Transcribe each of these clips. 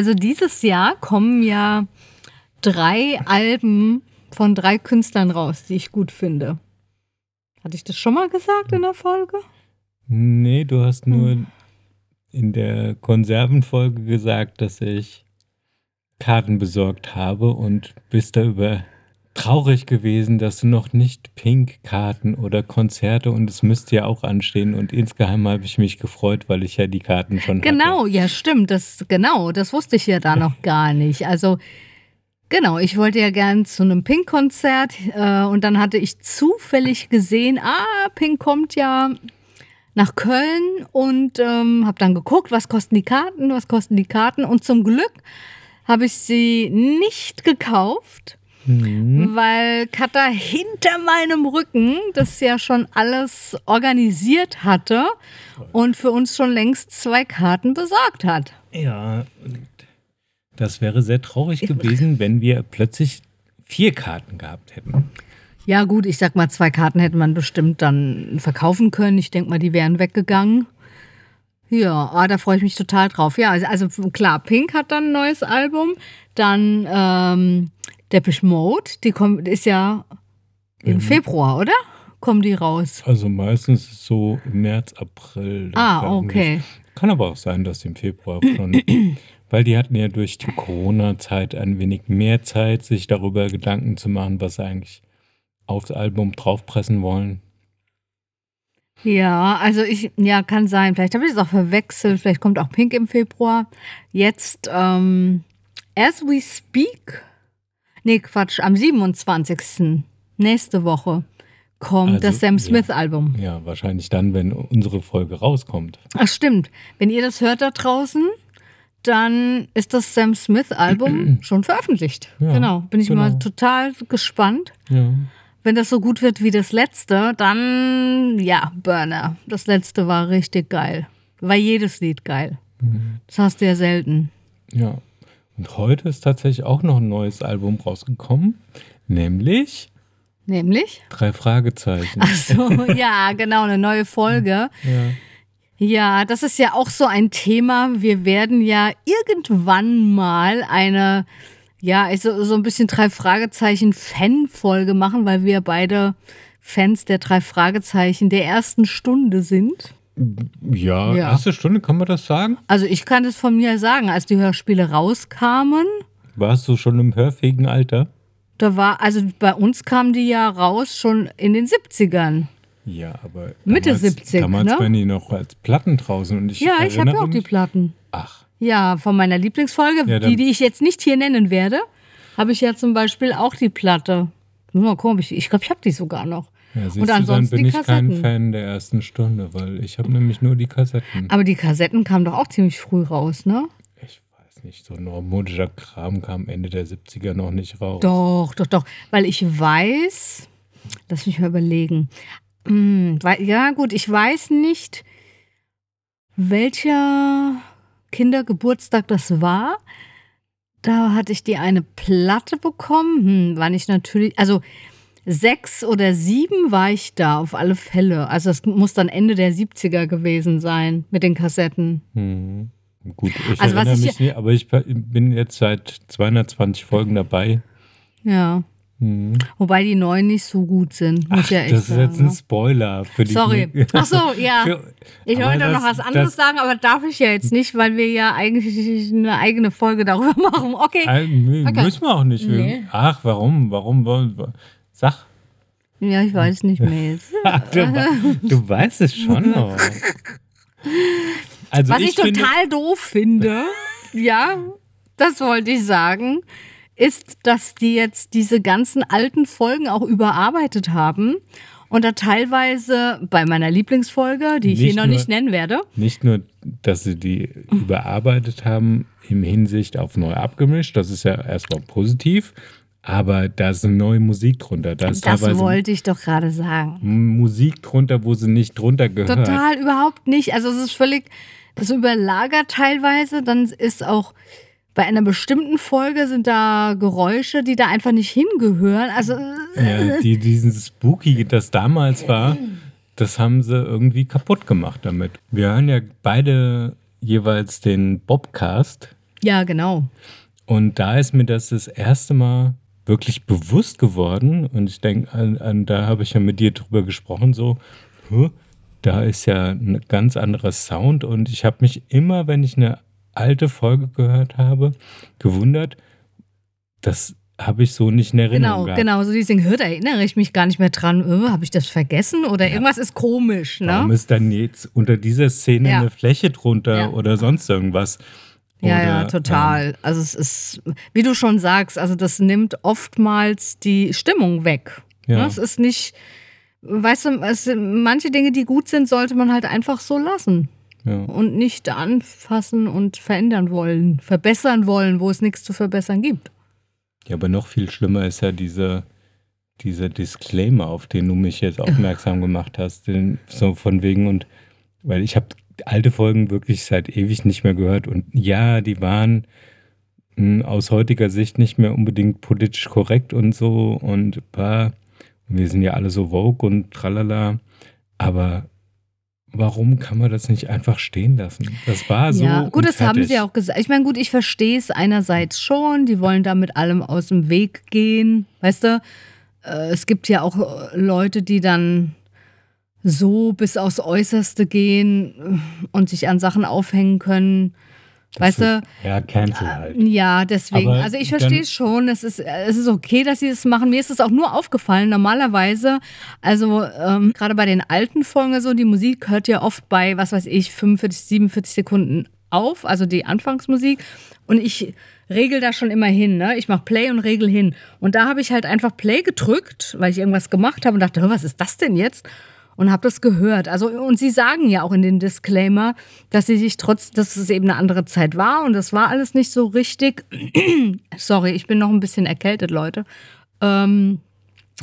Also dieses Jahr kommen ja drei Alben von drei Künstlern raus, die ich gut finde. Hatte ich das schon mal gesagt in der Folge? Nee, du hast nur hm. in der Konservenfolge gesagt, dass ich Karten besorgt habe und bist darüber traurig gewesen, dass du noch nicht Pink-Karten oder Konzerte und es müsste ja auch anstehen und insgeheim habe ich mich gefreut, weil ich ja die Karten schon genau, hatte. ja stimmt, das genau, das wusste ich ja da noch gar nicht. Also genau, ich wollte ja gern zu einem Pink-Konzert äh, und dann hatte ich zufällig gesehen, ah, Pink kommt ja nach Köln und ähm, habe dann geguckt, was kosten die Karten, was kosten die Karten und zum Glück habe ich sie nicht gekauft Mhm. Weil Katha hinter meinem Rücken das ja schon alles organisiert hatte und für uns schon längst zwei Karten besorgt hat. Ja, das wäre sehr traurig gewesen, wenn wir plötzlich vier Karten gehabt hätten. Ja, gut, ich sag mal, zwei Karten hätte man bestimmt dann verkaufen können. Ich denke mal, die wären weggegangen. Ja, ah, da freue ich mich total drauf. Ja, also, also klar, Pink hat dann ein neues Album. Dann ähm, Depeche Mode, die kommt, ist ja im mhm. Februar, oder? Kommen die raus? Also meistens so im März, April. Ah, okay. Kann aber auch sein, dass im Februar schon. weil die hatten ja durch die Corona-Zeit ein wenig mehr Zeit, sich darüber Gedanken zu machen, was sie eigentlich aufs Album draufpressen wollen. Ja, also ich, ja, kann sein. Vielleicht habe ich es auch verwechselt. Vielleicht kommt auch Pink im Februar. Jetzt, ähm, as we speak, Nee, Quatsch, am 27. nächste Woche kommt also, das Sam Smith-Album. Ja, ja, wahrscheinlich dann, wenn unsere Folge rauskommt. Ach, stimmt. Wenn ihr das hört da draußen, dann ist das Sam Smith-Album schon veröffentlicht. Ja, genau. Bin ich genau. mal total gespannt. Ja. Wenn das so gut wird wie das letzte, dann ja, Burner. Das letzte war richtig geil. War jedes Lied geil. Mhm. Das hast du ja selten. Ja. Und heute ist tatsächlich auch noch ein neues Album rausgekommen, nämlich. Nämlich? Drei Fragezeichen. Ach so, ja, genau, eine neue Folge. Ja. Ja, das ist ja auch so ein Thema. Wir werden ja irgendwann mal eine, ja, also so ein bisschen drei Fragezeichen Fan-Folge machen, weil wir beide Fans der drei Fragezeichen der ersten Stunde sind. Ja, ja, erste Stunde, kann man das sagen? Also ich kann es von mir sagen, als die Hörspiele rauskamen. Warst du schon im hörfähigen Alter? Da war, also bei uns kamen die ja raus schon in den 70ern. Ja, aber. Mitte damals, 70. Damals ne? waren die noch als Platten draußen und ich. Ja, ich habe ja auch die Platten. Ach. Ja, von meiner Lieblingsfolge, ja, die, die ich jetzt nicht hier nennen werde, habe ich ja zum Beispiel auch die Platte. Mal gucken, ich, ich glaube, ich habe die sogar noch. Ja, siehst und ansonsten dann bin ich kein Fan der ersten Stunde, weil ich habe nämlich nur die Kassetten. Aber die Kassetten kamen doch auch ziemlich früh raus, ne? Ich weiß nicht, so neumodischer Kram kam Ende der 70er noch nicht raus. Doch, doch, doch. Weil ich weiß, lass mich mal überlegen. Hm, ja, gut, ich weiß nicht, welcher Kindergeburtstag das war. Da hatte ich die eine Platte bekommen. Hm, war nicht natürlich, also sechs oder sieben war ich da, auf alle Fälle. Also es muss dann Ende der 70er gewesen sein mit den Kassetten. Hm. Gut, ich also erinnere mich nicht, aber ich bin jetzt seit 220 Folgen dabei. Ja. Hm. Wobei die neuen nicht so gut sind, Ach, ja Das ist sagen, jetzt ein ne? Spoiler für die. Sorry. Ach so, ja. ich wollte noch was anderes sagen, aber darf ich ja jetzt nicht, weil wir ja eigentlich eine eigene Folge darüber machen. Okay. Äh, okay. Müssen wir auch nicht. Nee. Ach, warum? Warum wollen wir? Sag. Ja, ich weiß nicht mehr jetzt. du, du, weißt es schon noch. Also Was ich, ich total doof finde, ja, das wollte ich sagen, ist, dass die jetzt diese ganzen alten Folgen auch überarbeitet haben und da teilweise bei meiner Lieblingsfolge, die ich hier noch nur, nicht nennen werde. Nicht nur, dass sie die überarbeitet haben im Hinsicht auf neu abgemischt, das ist ja erstmal positiv, aber da ist eine neue Musik drunter. Da ist das wollte ich doch gerade sagen. Musik drunter, wo sie nicht drunter gehört. Total, überhaupt nicht. Also es ist völlig, das überlagert teilweise. Dann ist auch bei einer bestimmten Folge sind da Geräusche, die da einfach nicht hingehören. Also ja, die, diesen Spooky, das damals war, das haben sie irgendwie kaputt gemacht damit. Wir hören ja beide jeweils den Bobcast Ja, genau. Und da ist mir das das erste Mal wirklich bewusst geworden. Und ich denke, an, an, da habe ich ja mit dir drüber gesprochen, so, da ist ja ein ganz anderer Sound. Und ich habe mich immer, wenn ich eine alte Folge gehört habe, gewundert, das habe ich so nicht in Erinnerung Genau, gehabt. genau. So deswegen hört, erinnere ich mich gar nicht mehr dran. Äh, habe ich das vergessen? Oder irgendwas ist komisch, ne? Warum ist dann jetzt unter dieser Szene Ja. eine Fläche drunter Ja. oder sonst irgendwas? Ja, Oder, ja, total. Also es ist, wie du schon sagst, also das nimmt oftmals die Stimmung weg. Ja. Ne? Es ist nicht, weißt du, es sind manche Dinge, die gut sind, sollte man halt einfach so lassen Ähm, ja. und nicht anfassen und verändern wollen, verbessern wollen, wo es nichts zu verbessern gibt. ja, aber noch viel schlimmer ist ja diese, dieser Disclaimer, auf den du mich jetzt aufmerksam gemacht hast. Den, so von wegen und, weil ich habe alte Folgen wirklich seit ewig nicht mehr gehört und ja, die waren mh, aus heutiger Sicht nicht mehr unbedingt politisch korrekt und so und bah, wir sind ja alle so vogue und tralala, aber warum kann man das nicht einfach stehen lassen? Das war so. ja, gut, das haben sie auch gesagt. Ich meine, gut, ich verstehe es einerseits schon. Die wollen da mit allem aus dem Weg gehen. Weißt du, äh, es gibt ja auch äh, Leute, die dann so bis aufs Äußerste gehen äh, und sich an Sachen aufhängen können. Weißt du, Ja, Cancel halt. ja, deswegen. Aber also ich verstehe es schon. Es ist, es ist okay, dass sie das machen. Mir ist es auch nur aufgefallen. Normalerweise, also ähm, gerade bei den alten Folgen so, die Musik hört ja oft bei, was weiß ich, 45, 47 Sekunden auf, also die Anfangsmusik. Und ich regel da schon immer hin. Ne? Ich mache Play und regel hin. Und da habe ich halt einfach Play gedrückt, weil ich irgendwas gemacht habe und dachte, "Hör, was ist das denn jetzt? Und habe das gehört. Also und sie sagen ja auch in den Disclaimer, dass sie sich trotz, dass es eben eine andere Zeit war und das war alles nicht so richtig. Sorry, ich bin noch ein bisschen erkältet, Leute. Ähm,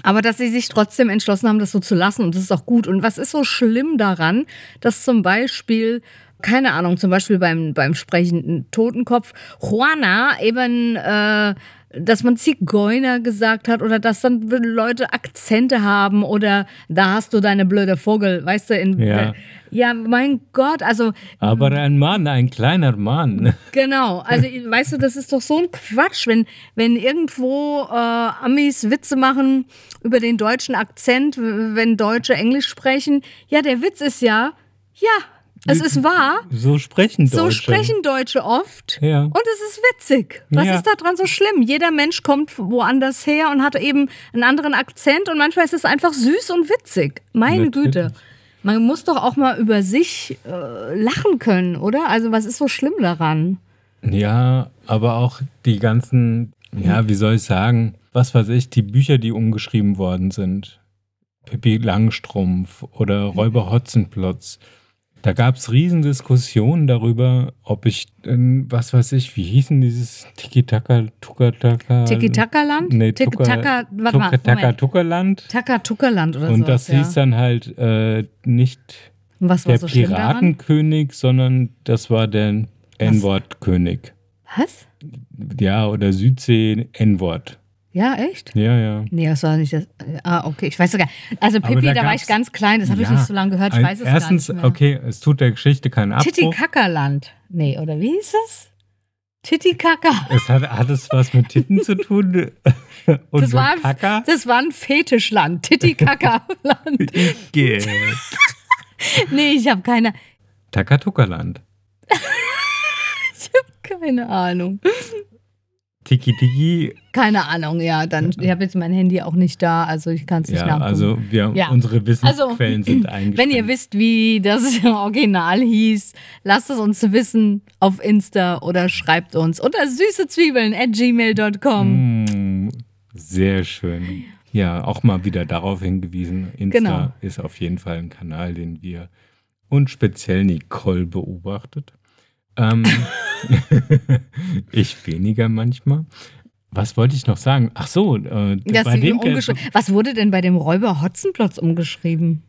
aber dass sie sich trotzdem entschlossen haben, das so zu lassen und das ist auch gut. Und was ist so schlimm daran, dass zum Beispiel keine Ahnung, zum Beispiel beim, beim sprechenden Totenkopf, Juana eben, äh, dass man Zigeuner gesagt hat oder dass dann Leute Akzente haben oder da hast du deine blöde Vogel, weißt du, in, Ja. ja, mein Gott, also Aber ein Mann, ein kleiner Mann. Genau, also weißt du, das ist doch so ein Quatsch, wenn, wenn irgendwo äh, Amis Witze machen über den deutschen Akzent, wenn Deutsche Englisch sprechen. Ja, der Witz ist ja, ja, es ist wahr. So sprechen Deutsche. So sprechen Deutsche oft. Ja. Und es ist witzig. Was Ja. ist da dran so schlimm? Jeder Mensch kommt woanders her und hat eben einen anderen Akzent und manchmal ist es einfach süß und witzig. Meine Natürlich. Güte. Man muss doch auch mal über sich äh, lachen können, oder? Also was ist so schlimm daran? Ja, aber auch die ganzen, ja, wie soll ich sagen, was weiß ich, die Bücher, die umgeschrieben worden sind. Pippi Langstrumpf oder Räuber Hotzenplotz. Da gab es Riesendiskussionen darüber, ob ich, was weiß ich, wie hießen dieses Tiki-Taka, Tuka-Taka? Tiki-Taka-Land? Nee, Tiki-Taka, warte mal, Tuka-Taka, Moment. Tuka-Land. Taka-Tuka-Land oder Und so. das hieß dann halt äh, nicht Und der? Piratenkönig, sondern das war der N-Wort-König. Was? Ja, oder Südsee N-Wort. Ja, echt? Ja, ja. Nee, das war nicht das. Ah, okay, ich weiß sogar. Also Pippi, da da, war ich ganz klein, das habe ich Ja, nicht so lange gehört, ich weiß es Erstens, gar nicht mehr. okay, es tut der Geschichte keinen Abbruch. Titicackerland. Nee, oder wie hieß es? Titicacca. Es hat, hat es was mit Titten zu tun? Und Das war, Kaka? ein, das war ein Fetischland. Titicacca-Land. Nee, ich habe keine, Takatuka-Land. keine Ahnung. Tiki Tiki. Keine Ahnung, ja. Dann, ich habe jetzt mein Handy auch nicht da, also ich kann es nicht Ja, nachgucken. also wir, Ja. unsere Wissensquellen sind eingeschränkt. Wenn ihr wisst, wie das Original hieß, lasst es uns wissen auf Insta oder schreibt uns unter süßezwiebeln at gmail.com. Mm, sehr schön. Ja, auch mal wieder darauf hingewiesen. Insta Genau. ist auf jeden Fall ein Kanal, den wir und speziell Nicole beobachtet. Ähm, ich weniger manchmal. Was wollte ich noch sagen? Ach so, äh, bei dem umgeschrieben- Was wurde denn bei dem Räuber Hotzenplotz umgeschrieben?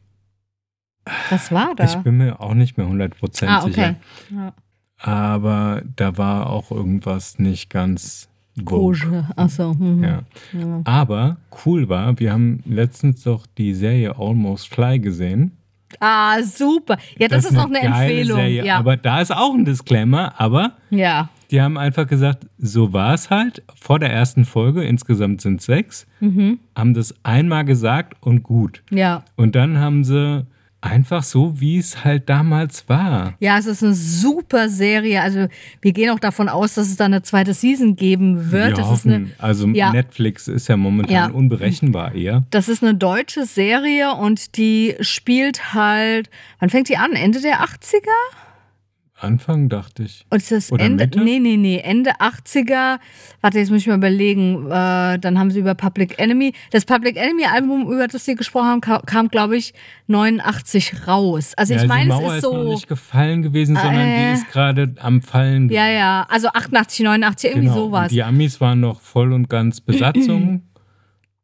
Was war da? ich bin mir auch nicht mehr 100% ah, okay. sicher. Ja. Aber da war auch irgendwas nicht ganz vogue. Kosche. Achso. Mhm. Ja. Ja. Aber cool war, wir haben letztens doch die Serie Almost Fly gesehen. Ah, super. Ja, das, ist noch eine geile Empfehlung. Serie. Ja. Aber da ist auch ein Disclaimer, aber ja. Die haben einfach gesagt, so war es halt. Vor der ersten Folge, insgesamt sind sechs, Mhm. haben das einmal gesagt und gut. Ja. Und dann haben sie einfach so, wie es halt damals war. Ja, es ist eine super Serie. Also wir gehen auch davon aus, dass es da eine zweite Season geben wird. Wir das, ist hoffen, eine, also ja. Netflix ist ja momentan Ja. unberechenbar eher. das ist eine deutsche Serie und die spielt halt, wann fängt die an? Ende der 80er? Anfang dachte ich. Und ist das Oder Ende? Mitte? Nee, nee, nee, Ende 80er. Warte, jetzt muss ich mal überlegen. Äh, dann haben sie über Public Enemy. Das Public Enemy Album, über das sie gesprochen haben, kam, kam glaube ich, 89 raus. Also ja, ich meine, es ist ist noch so. nicht gefallen gewesen, sondern äh. die ist gerade am Fallen. Ja, ja, also 88, 89, irgendwie Genau. sowas. Und die Amis waren noch voll und ganz Besatzung.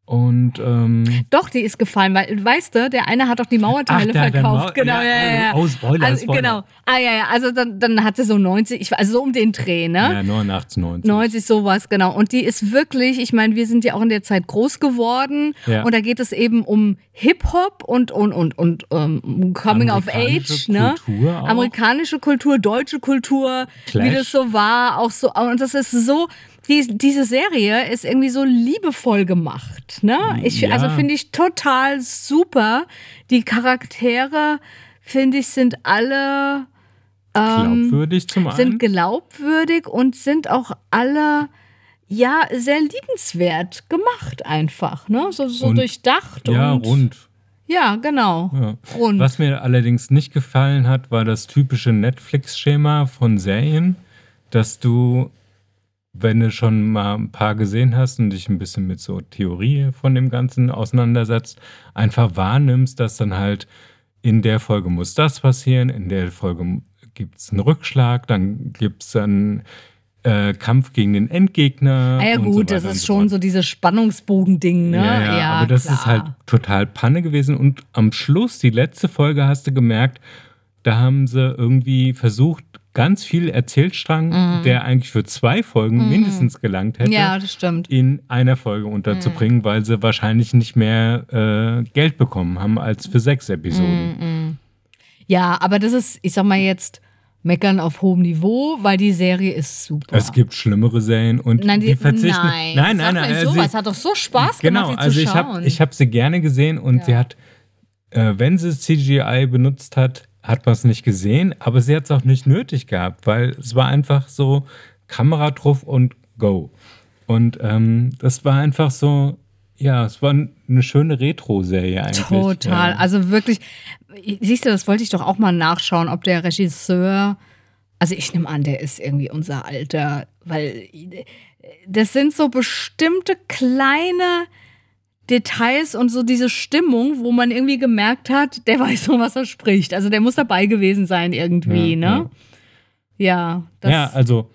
und ähm, Doch, die ist gefallen, weil, weißt du, der eine hat doch die Mauerteile Ach, verkauft. Mau- genau, ja, ja, ja, oh, Spoiler, also, Spoiler. Genau. Ah, ja, ja, also dann, dann hat sie so 90, ich, also so um den Dreh, ne? ja, 89, 90. 90 sowas, genau. Und die ist wirklich, ich meine, wir sind ja auch in der Zeit groß geworden Ja. und da geht es eben um Hip-Hop und, und, und, und ähm, Coming of Age, ne? Kultur auch. Amerikanische Kultur, deutsche Kultur, Clash. wie das so war, auch so, und das ist so, die, diese Serie ist irgendwie so liebevoll gemacht, ne? Ich, Ja. Also finde ich total super. Die Charaktere, finde ich, sind alle Glaubwürdig zum einen. sind glaubwürdig und sind auch alle ja sehr liebenswert gemacht einfach, ne? So, so Und- durchdacht ja, und rund. ja, genau. Ja. Rund. Was mir allerdings nicht gefallen hat, war das typische Netflix-Schema von Serien, dass du, wenn du schon mal ein paar gesehen hast und dich ein bisschen mit so Theorie von dem Ganzen auseinandersetzt, einfach wahrnimmst, dass dann halt in der Folge muss das passieren, in der Folge gibt es einen Rückschlag, dann gibt es einen äh, Kampf gegen den Endgegner. Ah ja so gut, weiter das ist so schon fort. so dieses Spannungsbogen-Ding, ne? Ja, ja, aber das ist klar. halt total Panne gewesen. Und am Schluss, die letzte Folge, hast du gemerkt, da haben sie irgendwie versucht, ganz viel Erzählstrang, der eigentlich für zwei Folgen mindestens gelangt hätte, Mhm. Ja, in einer Folge unterzubringen, Mhm. weil sie wahrscheinlich nicht mehr äh, Geld bekommen haben als für sechs Episoden. Mhm. Ja, aber das ist, ich sag mal jetzt, meckern auf hohem Niveau, weil die Serie ist super. Es gibt schlimmere Serien und Nein, die, die, verzichten. nein, nein, nein, nein. also sowas sie- hat doch so Spaß Genau, gemacht, die also zu ich schauen. habe ich hab sie gerne gesehen und sie hat, äh, wenn sie CGI benutzt hat, hat man es nicht gesehen, aber sie hat es auch nicht nötig gehabt, weil es war einfach so Kamera drauf und go. Und ähm, das war einfach so, ja, es war eine schöne Retro-Serie eigentlich. Total. Ja. Also wirklich, siehst du, das wollte ich doch auch mal nachschauen, ob der Regisseur, also ich nehme an, der ist irgendwie unser Alter, weil das sind so bestimmte kleine Details und so diese Stimmung, wo man irgendwie gemerkt hat, der weiß so, was er spricht. Also der muss dabei gewesen sein irgendwie, Ja, ne? Ja, das, ja, also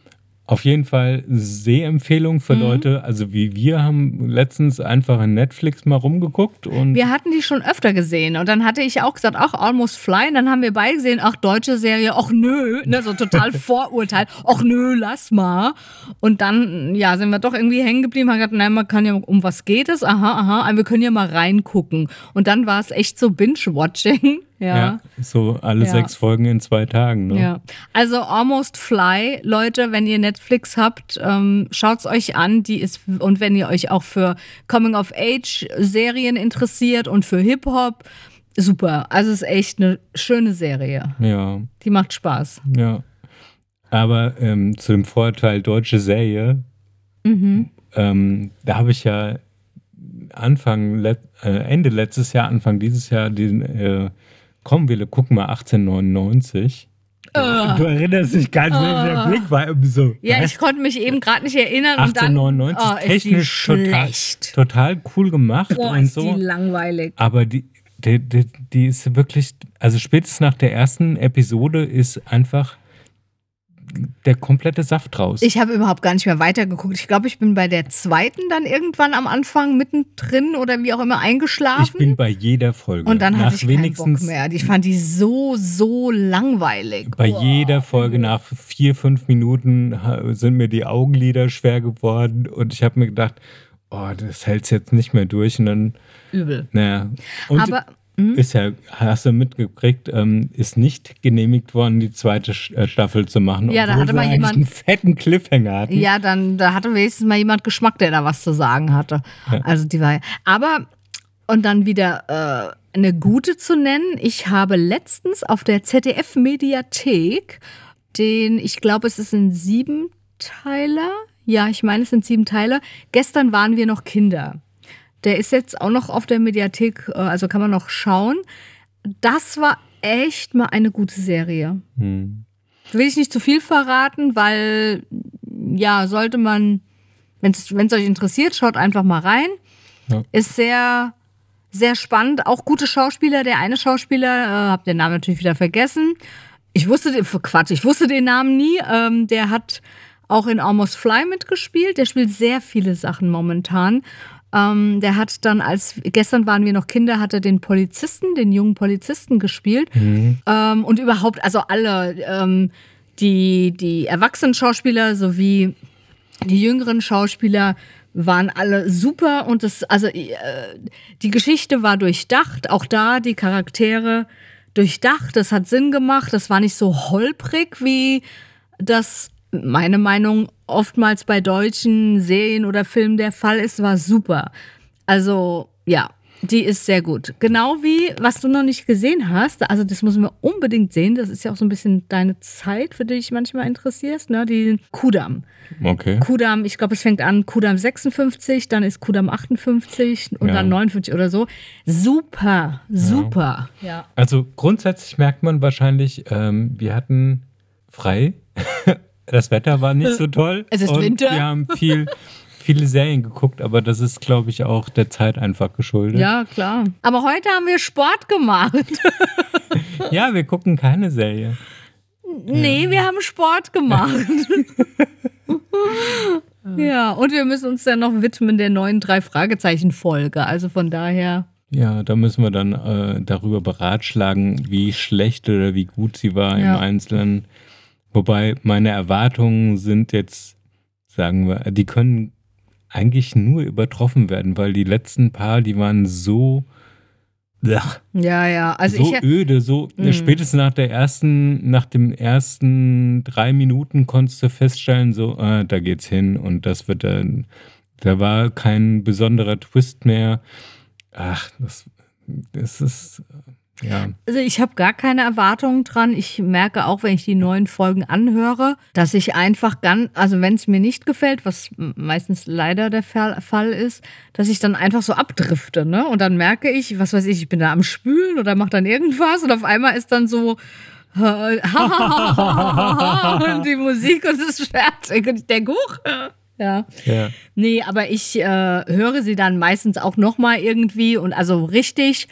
auf jeden Fall Sehempfehlung Mhm. für Leute, also wie wir haben letztens einfach in Netflix mal rumgeguckt und Wir hatten die schon öfter gesehen und dann hatte ich auch gesagt, ach, Almost Fly. Und dann haben wir beide gesehen, ach, deutsche Serie, ach nö, ne, so total Vorurteil, ach nö, lass mal. Und dann, ja, sind wir doch irgendwie hängen geblieben, haben gesagt, nein, man kann ja, um was geht es? Aha, aha, wir können ja mal reingucken. Und dann war es echt so Binge-Watching. Ja. ja, so alle Ja. sechs Folgen in zwei Tagen. Ne? Ja, also Almost Fly, Leute, wenn ihr Netflix habt, ähm, schaut's euch an. Die ist und wenn ihr euch auch für Coming of Age Serien interessiert und für Hip Hop, super. Also es ist echt eine schöne Serie. ja. Die macht Spaß. Ja. Aber ähm, zu dem Vorteil deutsche Serie, Mhm. ähm, da habe ich ja Anfang, let, äh, Ende letztes Jahr, Anfang dieses Jahr, den, äh, komm, wir gucken mal 1899. Du erinnerst dich ganz, uh. der Blick war irgendwie so. Ja, ich konnte mich eben gerade nicht erinnern. und dann, 1899, oh, technisch total, total cool gemacht Boah, und ist so. die langweilig. Aber die, die, die, die ist wirklich, also spätestens nach der ersten Episode ist einfach der komplette Saft raus. Ich habe überhaupt gar nicht mehr weitergeguckt. Ich glaube, ich bin bei der zweiten dann irgendwann am Anfang mittendrin oder wie auch immer eingeschlafen. Ich bin bei jeder Folge. Und dann nach hatte ich keinen Bock wenigstens mehr. Ich fand die so, so langweilig. bei Boah. jeder Folge nach vier, fünf Minuten sind mir die Augenlider schwer geworden und ich habe mir gedacht, oh, das hält's jetzt nicht mehr durch und dann, Übel. naja. Und Aber ist ja, hast du mitgekriegt, ähm, ist nicht genehmigt worden, die zweite äh, Staffel zu machen. Ja, da hatte mal jemand einen fetten Cliffhanger hatten. Ja, dann da hatte wenigstens mal jemand Geschmack, der da was zu sagen hatte. Ja. Also die war. Aber und dann wieder äh, eine gute zu nennen. Ich habe letztens auf der ZDF Mediathek den, ich glaube, es ist ein Siebenteiler. Ja, ich meine, es sind sieben Teile. Gestern waren wir noch Kinder. Der ist jetzt auch noch auf der Mediathek, äh, also kann man noch schauen. Das war echt mal eine gute Serie. Hm. Will ich nicht zu viel verraten, weil ja, sollte man, wenn es euch interessiert, schaut einfach mal rein. Ja. Ist sehr, sehr spannend. Auch gute Schauspieler. Der eine Schauspieler, äh, hab den Namen natürlich wieder vergessen. Ich wusste den, Quatsch, ich wusste den Namen nie. Ähm, der hat auch in Almost Fly mitgespielt. Der spielt sehr viele Sachen momentan. Ähm, der hat dann, als gestern waren wir noch Kinder, hat er den Polizisten, den jungen Polizisten gespielt. Mhm. Ähm, und überhaupt, also alle, ähm, die, die erwachsenen Schauspieler sowie die jüngeren Schauspieler waren alle super und das, also äh, die Geschichte war durchdacht, auch da die Charaktere durchdacht, das hat Sinn gemacht, das war nicht so holprig wie das meine Meinung, oftmals bei deutschen Serien oder Filmen der Fall ist, war super. Also, ja, die ist sehr gut. Genau wie, was du noch nicht gesehen hast, also das müssen wir unbedingt sehen, das ist ja auch so ein bisschen deine Zeit, für die dich manchmal interessierst, ne? Die Kudam. Okay. Kudam, ich glaube, es fängt an Kudam 56, dann ist Kudam 58 und ja. dann 59 oder so. Super, super. Ja. ja. Also grundsätzlich merkt man wahrscheinlich, ähm, wir hatten frei das Wetter war nicht so toll. Es ist und Winter. Wir haben viel, viele Serien geguckt, aber das ist, glaube ich, auch der Zeit einfach geschuldet. Ja, klar. Aber heute haben wir Sport gemacht. ja, wir gucken keine Serie. Nee, ja. wir haben Sport gemacht. ja, und wir müssen uns dann noch widmen der neuen drei Fragezeichen Folge. Also von daher. Ja, da müssen wir dann äh, darüber beratschlagen, wie schlecht oder wie gut sie war ja. im Einzelnen. Wobei meine Erwartungen sind jetzt, sagen wir, die können eigentlich nur übertroffen werden, weil die letzten paar, die waren so ja, ja. Also so ich, öde, so mh. spätestens nach der ersten, nach dem ersten drei Minuten konntest du feststellen, so, ah, da geht's hin und das wird dann, da war kein besonderer Twist mehr. Ach, das, das ist ja. Also ich habe gar keine Erwartungen dran. Ich merke auch, wenn ich die neuen Folgen anhöre, dass ich einfach ganz, also wenn es mir nicht gefällt, was meistens leider der Fall ist, dass ich dann einfach so abdrifte, ne? Und dann merke ich, was weiß ich, ich bin da am Spülen oder mache dann irgendwas und auf einmal ist dann so und die Musik und es ist fertig und ich denke, huch. Ja. ja. Nee, aber ich äh, höre sie dann meistens auch nochmal irgendwie und also richtig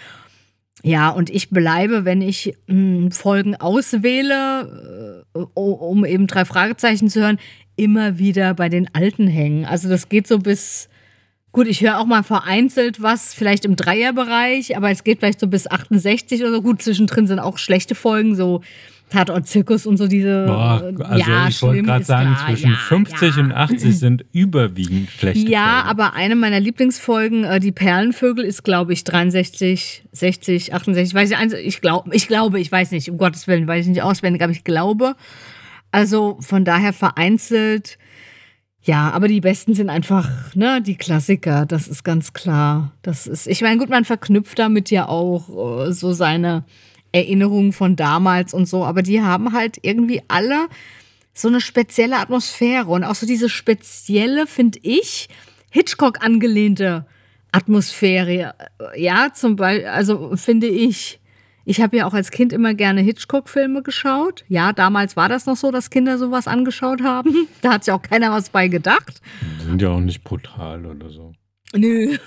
ja, und ich bleibe, wenn ich mh, hm, Folgen auswähle, äh, um eben drei Fragezeichen zu hören, immer wieder bei den alten hängen. Also das geht so bis, gut, ich höre auch mal vereinzelt was, vielleicht im Dreierbereich, aber es geht vielleicht so bis 68 oder so. Gut, zwischendrin sind auch schlechte Folgen, so Tatort Zirkus und so diese. Boah, also ja, ich wollte gerade sagen, klar. zwischen ja, 50 ja. und 80 sind überwiegend schlechte Ja, Folgen. aber eine meiner Lieblingsfolgen, äh, die Perlenvögel, ist, glaube ich, 63, 60, 68. Weiß ich, ich, glaub, ich glaube, ich weiß nicht, um Gottes Willen, weiß ich nicht auswendig, aber ich glaube. Also von daher vereinzelt. Ja, aber die besten sind einfach, ne, die Klassiker, das ist ganz klar. Das ist, ich meine, gut, man verknüpft damit ja auch äh, so seine Erinnerungen von damals und so, aber die haben halt irgendwie alle so eine spezielle Atmosphäre und auch so diese spezielle, finde ich, Hitchcock angelehnte Atmosphäre. Ja, zum Beispiel, also finde ich. Ich habe ja auch als Kind immer gerne Hitchcock-Filme geschaut. Ja, damals war das noch so, dass Kinder sowas angeschaut haben. Da hat sich auch keiner was bei gedacht. Die sind ja auch nicht brutal oder so. Nö.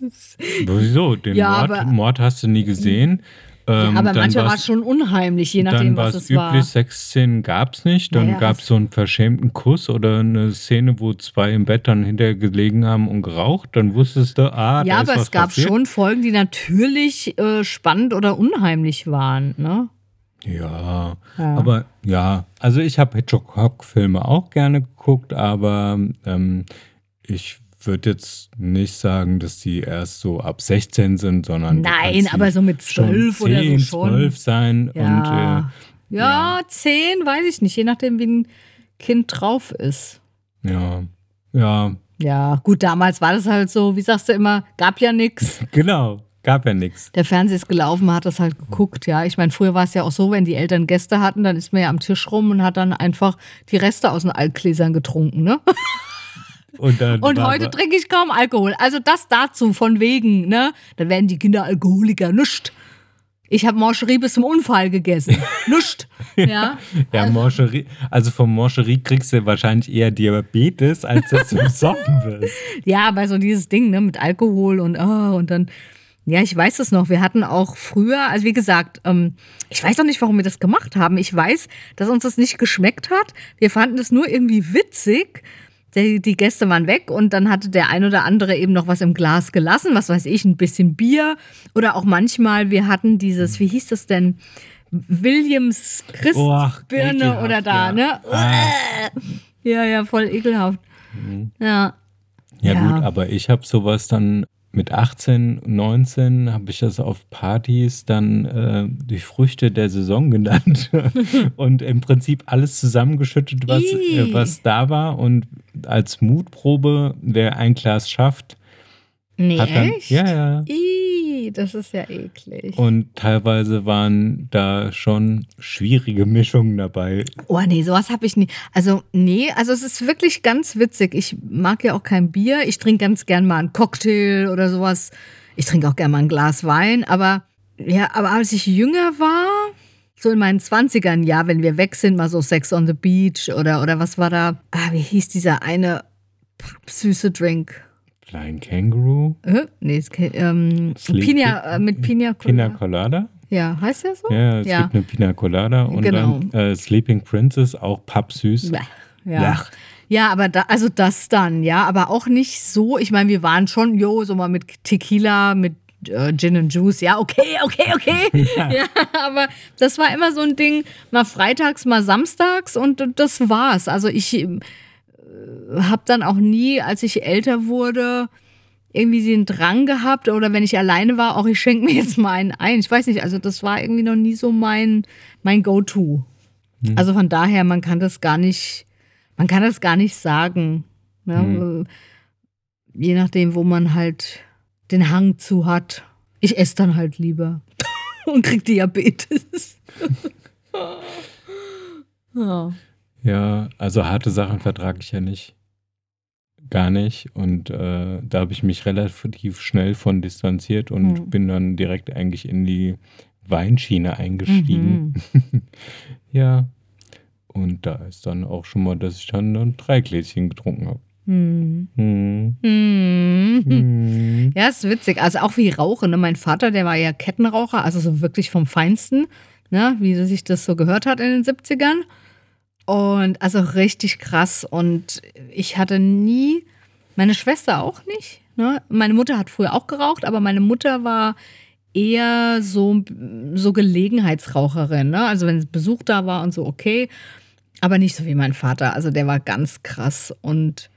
Wieso? Den ja, Mord, Mord, hast du nie gesehen. Ähm, ja, aber manchmal war es schon unheimlich, je nachdem, was es war. Üblich Sexszenen gab es nicht. Dann naja, gab es so einen verschämten Kuss oder eine Szene, wo zwei im Bett dann hinterher gelegen haben und geraucht. Dann wusstest du, ah, Ja, aber es gab passiert. schon Folgen, die natürlich äh, spannend oder unheimlich waren, ne? Ja, ja, aber ja, also ich habe Hitchcock-Filme auch gerne geguckt, aber ähm, ich würde jetzt nicht sagen, dass die erst so ab 16 sind, sondern. Nein, aber so mit schon 12 oder so 10, schon. 12 sein Ja. und äh, ja, zehn, weiß ich nicht, je nachdem, wie ein Kind drauf ist. ja, ja, Ja, gut, damals war das halt so, wie sagst du immer, gab ja nichts. genau, gab ja nichts. Der Fernseher ist gelaufen, man hat das halt geguckt, ja. Ich meine, früher war es ja auch so, wenn die Eltern Gäste hatten, dann ist man ja am Tisch rum und hat dann einfach die Reste aus den Altgläsern getrunken, ne? Und, Und heute trinke ich kaum Alkohol. Also das dazu, von wegen, ne? Dann werden die Kinder Alkoholiker, nüscht. Ich habe Morcherie bis zum Unfall gegessen. Nüscht. Ja. Ja, Morcherie, also vom Morcherie kriegst du wahrscheinlich eher Diabetes, als dass du besoffen wirst. Ja, aber so dieses Ding, ne, mit Alkohol und, oh, und dann, ja, ich weiß es noch. Wir hatten auch früher, also wie gesagt, ähm, ich weiß auch nicht, warum wir das gemacht haben. Ich weiß, dass uns das nicht geschmeckt hat. Wir fanden es nur irgendwie witzig. Die, die Gäste waren weg und dann hatte der ein oder andere eben noch was im Glas gelassen, was weiß ich, ein bisschen Bier oder auch manchmal, wir hatten dieses, wie hieß das denn? Williams Christbirne ekelhaft, oder da, ja. ne? Ah. Ja, ja, voll ekelhaft. Ja. Ja, Ja. gut, aber ich habe sowas dann mit 18, 19 habe ich das auf Partys dann äh, die Früchte der Saison genannt. Und im Prinzip alles zusammengeschüttet, was, äh, was da war. Und als Mutprobe, wer ein Glas schafft, Nee, hat dann echt? ja ja Ih, das ist ja eklig. und teilweise waren da schon schwierige Mischungen dabei. Oh nee, sowas habe ich nie. Also nee, also es ist wirklich ganz witzig. Ich mag ja auch kein Bier. Ich trinke ganz gern mal einen Cocktail oder sowas. Ich trinke auch gern mal ein Glas Wein. Aber ja, aber als ich jünger war, so in meinen 20ern, ja, wenn wir weg sind, mal so Sex on the Beach oder, oder was war da? Ah, wie hieß dieser eine süße Drink? Flying Kangaroo, Äh? Nee, es, ähm, Pina, äh, mit Pina Pina Colada. Colada. Ja, heißt der so? Ja, es Ja. gibt eine Pina Colada und Genau. dann äh, Sleeping Princess, auch pappsüß. Blech. Ja. Blech. Ja, aber da, also das dann, ja, aber auch nicht so. Ich meine, wir waren schon, jo, so mal mit Tequila, mit äh, Gin und Juice. Ja, okay, okay, okay. ja. aber das war immer so ein Ding, mal freitags, mal samstags und das war's. Also ich habe dann auch nie, als ich älter wurde, irgendwie den Drang gehabt oder wenn ich alleine war, auch ich schenke mir jetzt mal einen ein. Ich weiß nicht, also das war irgendwie noch nie so mein, mein Go-To. Also von daher, man kann das gar nicht, man kann das gar nicht sagen. Ja, äh, Je nachdem, wo man halt den Hang zu hat. Ich esse dann halt lieber und krieg Diabetes. ja. Ja, also harte Sachen vertrage ich ja nicht. Gar nicht. Und äh, da habe ich mich relativ schnell von distanziert und Hm. bin dann direkt eigentlich in die Weinschiene eingestiegen. ja. Und da ist dann auch schon mal, dass ich dann, dann drei Gläschen getrunken habe. Hm. Hm. Hm. Hm. Ja, ist witzig. Also auch wie Rauchen. Ne? Mein Vater, der war ja Kettenraucher, also so wirklich vom Feinsten, ne? wie sich das so gehört hat in den 70ern. Und also richtig krass. Und ich hatte nie, meine Schwester auch nicht. Ne? Meine Mutter hat früher auch geraucht, aber meine Mutter war eher so, so Gelegenheitsraucherin. Ne? Also wenn Besuch da war und so, okay. Aber nicht so wie mein Vater. Also der war ganz krass. Und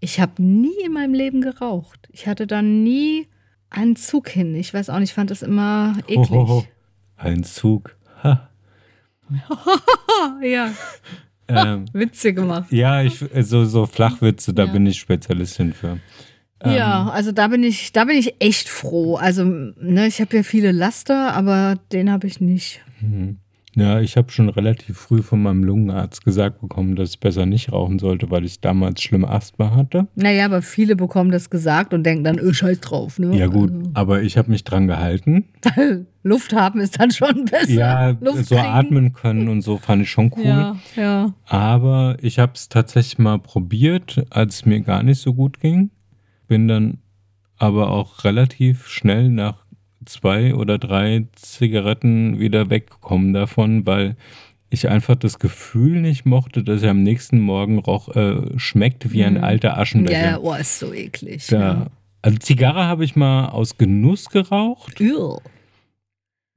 ich habe nie in meinem Leben geraucht. Ich hatte da nie einen Zug hin. Ich weiß auch nicht, ich fand das immer eklig. Hohoho. Ein Zug. Ha. Ja, Ähm, Witze gemacht. ja, ich, so, so Flachwitze, da Ja. bin ich Spezialistin für. Ähm, Ja, also da bin ich, da bin ich echt froh. Also, ne, ich habe ja viele Laster, aber den habe ich nicht. Mhm. Ja, ich habe schon relativ früh von meinem Lungenarzt gesagt bekommen, dass ich besser nicht rauchen sollte, weil ich damals schlimme Asthma hatte. Naja, aber viele bekommen das gesagt und denken dann, öh, scheiß drauf, ne? Ja gut, aber ich habe mich dran gehalten. Also, Luft haben ist dann schon besser. Ja, Luft so kriegen. atmen können und so fand ich schon cool. Ja, ja. Aber ich habe es tatsächlich mal probiert, als es mir gar nicht so gut ging. Bin dann aber auch relativ schnell nach zwei oder drei Zigaretten wieder weggekommen davon, weil ich einfach das Gefühl nicht mochte, dass er am nächsten Morgen roch, äh, schmeckt wie ein Mhm. alter Aschenbecher. Ja, oh, ist so eklig. Da, also Zigarre habe ich mal aus Genuss geraucht. Ja. Ugh.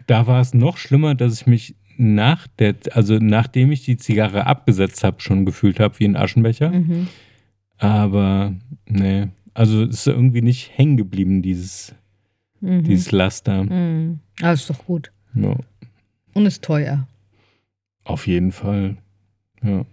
Da war es noch schlimmer, dass ich mich nach der, also nachdem ich die Zigarre abgesetzt habe, schon gefühlt habe wie ein Aschenbecher. Mhm. Aber nee, Also es ist irgendwie nicht hängen geblieben, dieses, Mhm. dieses Laster. Mhm. Ah, ist doch gut. Ja, Und ist teuer. auf jeden Fall. Ja.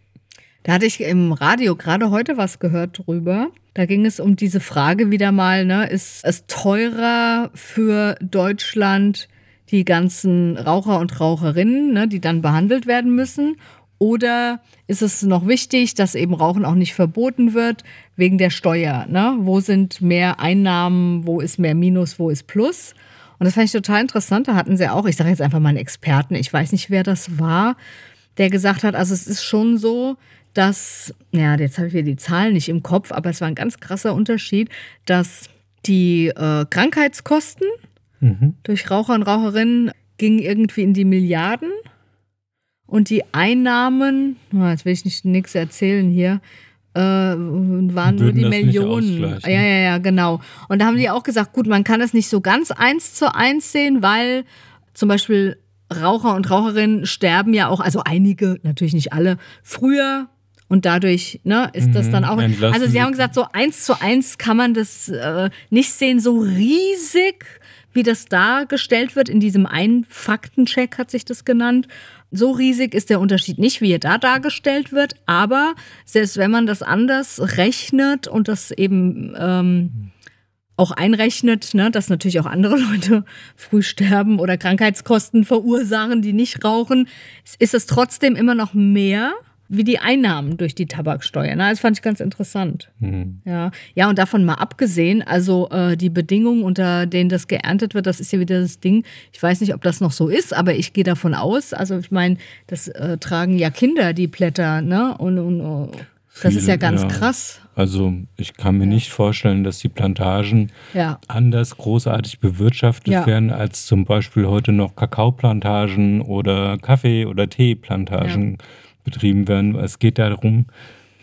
Da hatte ich im Radio gerade heute was gehört drüber. Da ging es um diese Frage wieder mal, ne, ist es teurer für Deutschland die ganzen Raucher und Raucherinnen, ne, die dann behandelt werden müssen? Oder ist es noch wichtig, dass eben Rauchen auch nicht verboten wird wegen der Steuer? Ne? Wo sind mehr Einnahmen, wo ist mehr Minus, wo ist Plus? Und das fand ich total interessant. Da hatten sie auch, ich sage jetzt einfach mal einen Experten, ich weiß nicht, wer das war, der gesagt hat, also es ist schon so, dass, ja, jetzt habe ich wieder die Zahlen nicht im Kopf, aber es war ein ganz krasser Unterschied, dass die äh, Krankheitskosten Mhm. durch Raucher und Raucherinnen gingen irgendwie in die Milliarden und die Einnahmen, ah, jetzt will ich nicht nichts erzählen hier, äh, waren nur die Millionen. Ja, ja, ja, genau. Und da haben die auch gesagt, gut, man kann das nicht so ganz eins zu eins sehen, weil zum Beispiel Raucher und Raucherinnen sterben ja auch, also einige, natürlich nicht alle, früher. Und dadurch ne, ist das Mhm, dann auch. entlassen Also sie sie- haben gesagt, so eins zu eins kann man das äh, nicht sehen, so riesig, wie das dargestellt wird. In diesem einen Faktencheck hat sich das genannt. So riesig ist der Unterschied nicht, wie er da dargestellt wird. Aber selbst wenn man das anders rechnet und das eben ähm, auch einrechnet, ne, dass natürlich auch andere Leute früh sterben oder Krankheitskosten verursachen, die nicht rauchen, ist es trotzdem immer noch mehr wie die Einnahmen durch die Tabaksteuer. Ne? Das fand ich ganz interessant. Mhm. Ja, ja, und davon mal abgesehen, also äh, die Bedingungen, unter denen das geerntet wird, das ist ja wieder das Ding. Ich weiß nicht, ob das noch so ist, aber ich gehe davon aus. Also ich meine, das äh, tragen ja Kinder die Blätter, ne? Und, und oh, das ist Viele, ja ganz ja. krass. Also ich kann mir nicht vorstellen, dass die Plantagen Ja. anders großartig bewirtschaftet Ja. werden als zum Beispiel heute noch Kakaoplantagen oder Kaffee- oder Teeplantagen betrieben werden. Es geht darum,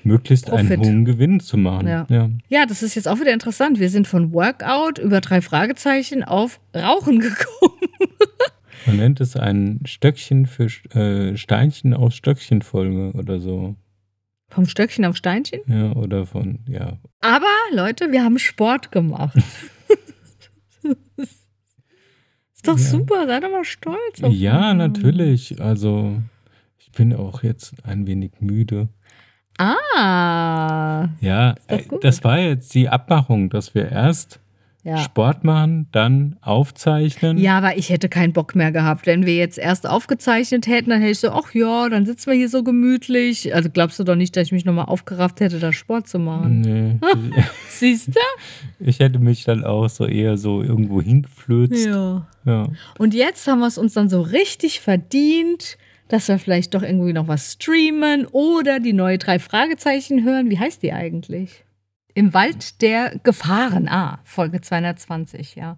möglichst einen Profit. hohen Gewinn zu machen. Ja. Ja. Ja, das ist jetzt auch wieder interessant. Wir sind von Workout über drei Fragezeichen auf Rauchen gekommen. Man nennt es ein Stöckchen für äh, Steinchen aus Stöckchen Folge oder so. Vom Stöckchen auf Steinchen. Ja, oder von, ja. Aber Leute, wir haben Sport gemacht. ist doch Ja. super, sei doch mal stolz. auf Ja, natürlich. Also bin auch jetzt ein wenig müde. Ah, Ja, äh, das war jetzt die Abmachung, dass wir erst ja. Sport machen, dann aufzeichnen. Ja, aber ich hätte keinen Bock mehr gehabt. Wenn wir jetzt erst aufgezeichnet hätten, dann hätte ich so, ach ja, dann sitzen wir hier so gemütlich. Also glaubst du doch nicht, dass ich mich nochmal aufgerafft hätte, da Sport zu machen. Nee. Siehst du? Ich hätte mich dann auch so eher so irgendwo hingeflözt. Ja. Ja. Und jetzt haben wir es uns dann so richtig verdient, dass wir vielleicht doch irgendwie noch was streamen oder die neue drei Fragezeichen hören. Wie heißt die eigentlich? Im Wald der Gefahren. Ah, Folge 220, ja.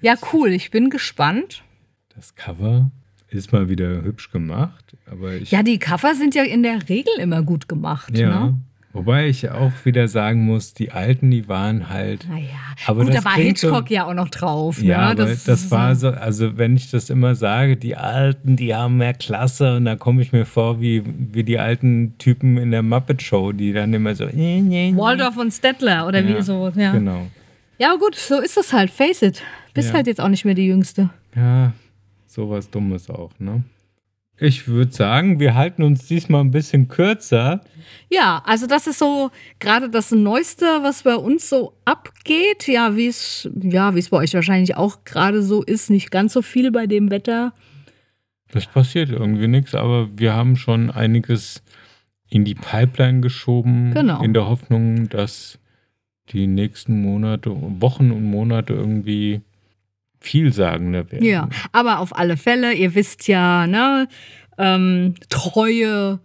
Ja, cool. Ich bin gespannt. Das Cover ist mal wieder hübsch gemacht, aber ich. Ja, die Cover sind ja in der Regel immer gut gemacht. Ja. Ne? Wobei ich auch wieder sagen muss, die alten, die waren halt. Naja, Aber gut, das da war klingt so- Hitchcock ja auch noch drauf. Ja, ne? aber das, war so, also wenn ich das immer sage, die Alten, die haben mehr Klasse und dann komme ich mir vor wie, wie die alten Typen in der Muppet Show, die dann immer so. Waldorf und Stettler oder Ja, wie so. Ja. Genau. ja, gut, so ist das halt. Face it. Bist Ja. halt jetzt auch nicht mehr die Jüngste. Ja, sowas Dummes auch, ne? Ich würde sagen, wir halten uns diesmal ein bisschen kürzer. Ja, also das ist so gerade das Neueste, was bei uns so abgeht. Ja, wie es ja, bei euch wahrscheinlich auch gerade so ist. Nicht ganz so viel bei dem Wetter. Das passiert irgendwie nichts, aber wir haben schon einiges in die Pipeline geschoben. Genau. In der Hoffnung, dass die nächsten Monate, Wochen und Monate irgendwie vielsagender werden. Ja, aber auf alle Fälle, ihr wisst ja, ne, ähm, treue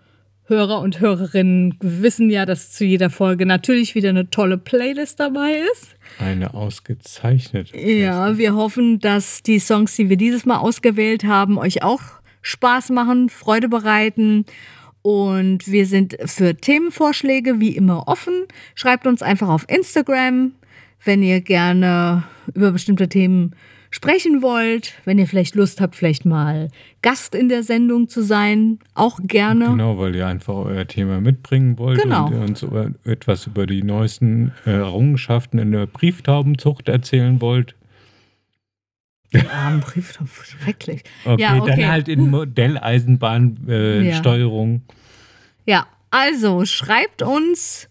Hörer und Hörerinnen wissen ja, dass zu jeder Folge natürlich wieder eine tolle Playlist dabei ist. Eine ausgezeichnete. Ja, wir hoffen, dass die Songs, die wir dieses Mal ausgewählt haben, euch auch Spaß machen, Freude bereiten. Und wir sind für Themenvorschläge wie immer offen. Schreibt uns einfach auf Instagram, wenn ihr gerne über bestimmte Themen sprechen wollt, wenn ihr vielleicht Lust habt, vielleicht mal Gast in der Sendung zu sein, auch gerne. Genau, weil ihr einfach euer Thema mitbringen wollt Genau. und uns über- etwas über die neuesten äh, Errungenschaften in der Brieftaubenzucht erzählen wollt. Armen Brief, schrecklich. Okay, Ja, okay. dann halt in Modelleisenbahnsteuerung. Äh, Ja. Ja, also schreibt uns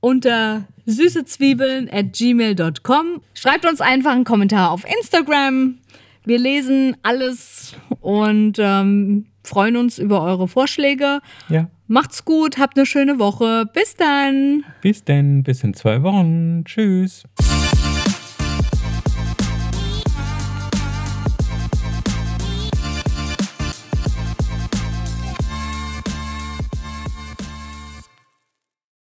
unter süßezwiebeln at gmail.com. Schreibt uns einfach einen Kommentar auf Instagram. Wir lesen alles und ähm, freuen uns über eure Vorschläge. ja. Macht's gut, habt eine schöne Woche. Bis dann. Bis denn, bis in zwei Wochen. Tschüss.